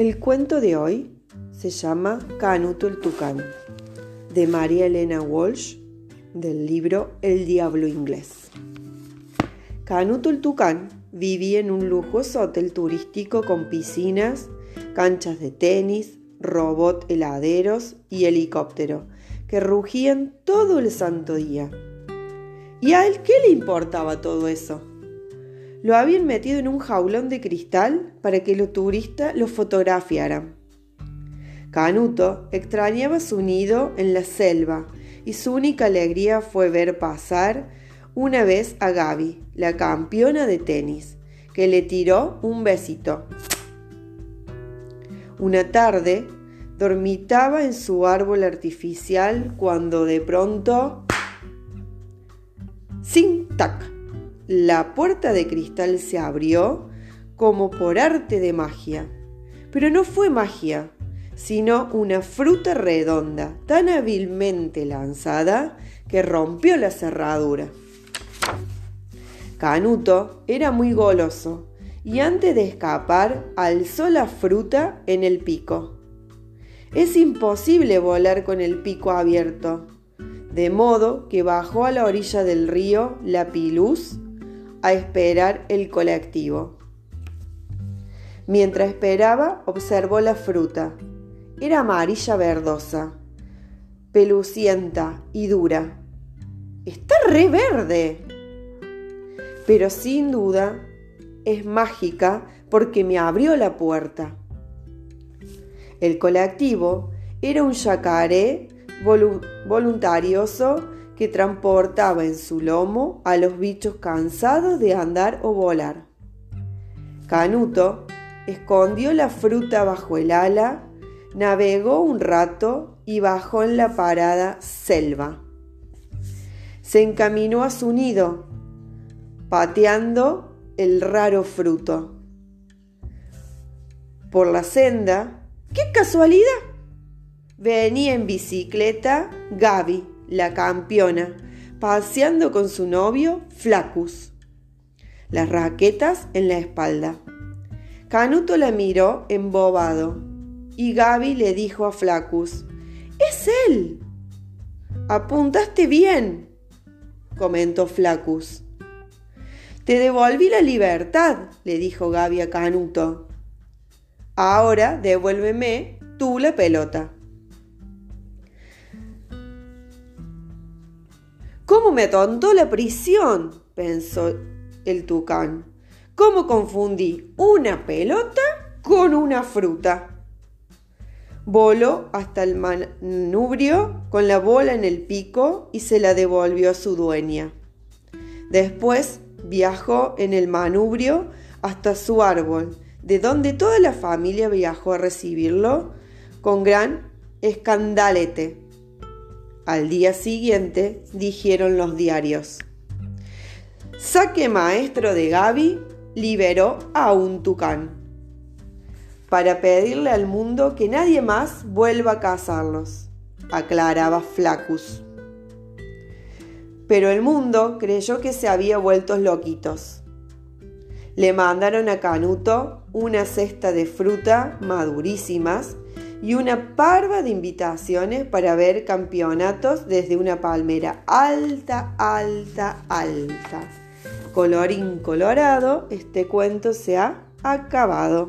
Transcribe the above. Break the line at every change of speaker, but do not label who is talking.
El cuento de hoy se llama Canuto el Tucán, de María Elena Walsh, del libro El Diablo Inglés. Canuto el Tucán vivía en un lujoso hotel turístico con piscinas, canchas de tenis, robot heladeros y helicóptero que rugían todo el santo día. ¿Y a él qué le importaba todo eso? Lo habían metido en un jaulón de cristal para que los turistas lo fotografiaran. Canuto extrañaba su nido en la selva y su única alegría fue ver pasar una vez a Gaby, la campeona de tenis, que le tiró un besito. Una tarde dormitaba en su árbol artificial cuando de pronto... ¡Sin tac! La puerta de cristal se abrió como por arte de magia. Pero no fue magia, sino una fruta redonda, tan hábilmente lanzada que rompió la cerradura. Canuto era muy goloso y antes de escapar alzó la fruta en el pico. Es imposible volar con el pico abierto, de modo que bajó a la orilla del río La Piluz a esperar el colectivo. Mientras esperaba, observó la fruta. Era amarilla verdosa, pelucienta y dura. Está re verde. Pero sin duda es mágica porque me abrió la puerta. El colectivo era un yacaré voluntarioso que transportaba en su lomo a los bichos cansados de andar o volar. Canuto escondió la fruta bajo el ala, navegó un rato y bajó en la parada selva. Se encaminó a su nido, pateando el raro fruto. Por la senda, ¡qué casualidad! Venía en bicicleta Gaby, la campeona, paseando con su novio Flacus, las raquetas en la espalda. Canuto la miró embobado y Gaby le dijo a Flacus, ¡Es él! Apuntaste bien, comentó Flacus. Te devolví la libertad, le dijo Gaby a Canuto. Ahora devuélveme tú la pelota. ¿Cómo me atontó la prisión? pensó el tucán. ¿Cómo confundí una pelota con una fruta? Voló hasta el manubrio con la bola en el pico y se la devolvió a su dueña. Después viajó en el manubrio hasta su árbol, de donde toda la familia viajó a recibirlo con gran escandalete. Al día siguiente dijeron los diarios. Saque maestro de Gaby liberó a un tucán para pedirle al mundo que nadie más vuelva a cazarlos, aclaraba Flacus. Pero el mundo creyó que se había vuelto loquitos. Le mandaron a Canuto una cesta de fruta madurísimas y una parva de invitaciones para ver campeonatos desde una palmera alta, alta, alta. Colorín colorado, este cuento se ha acabado.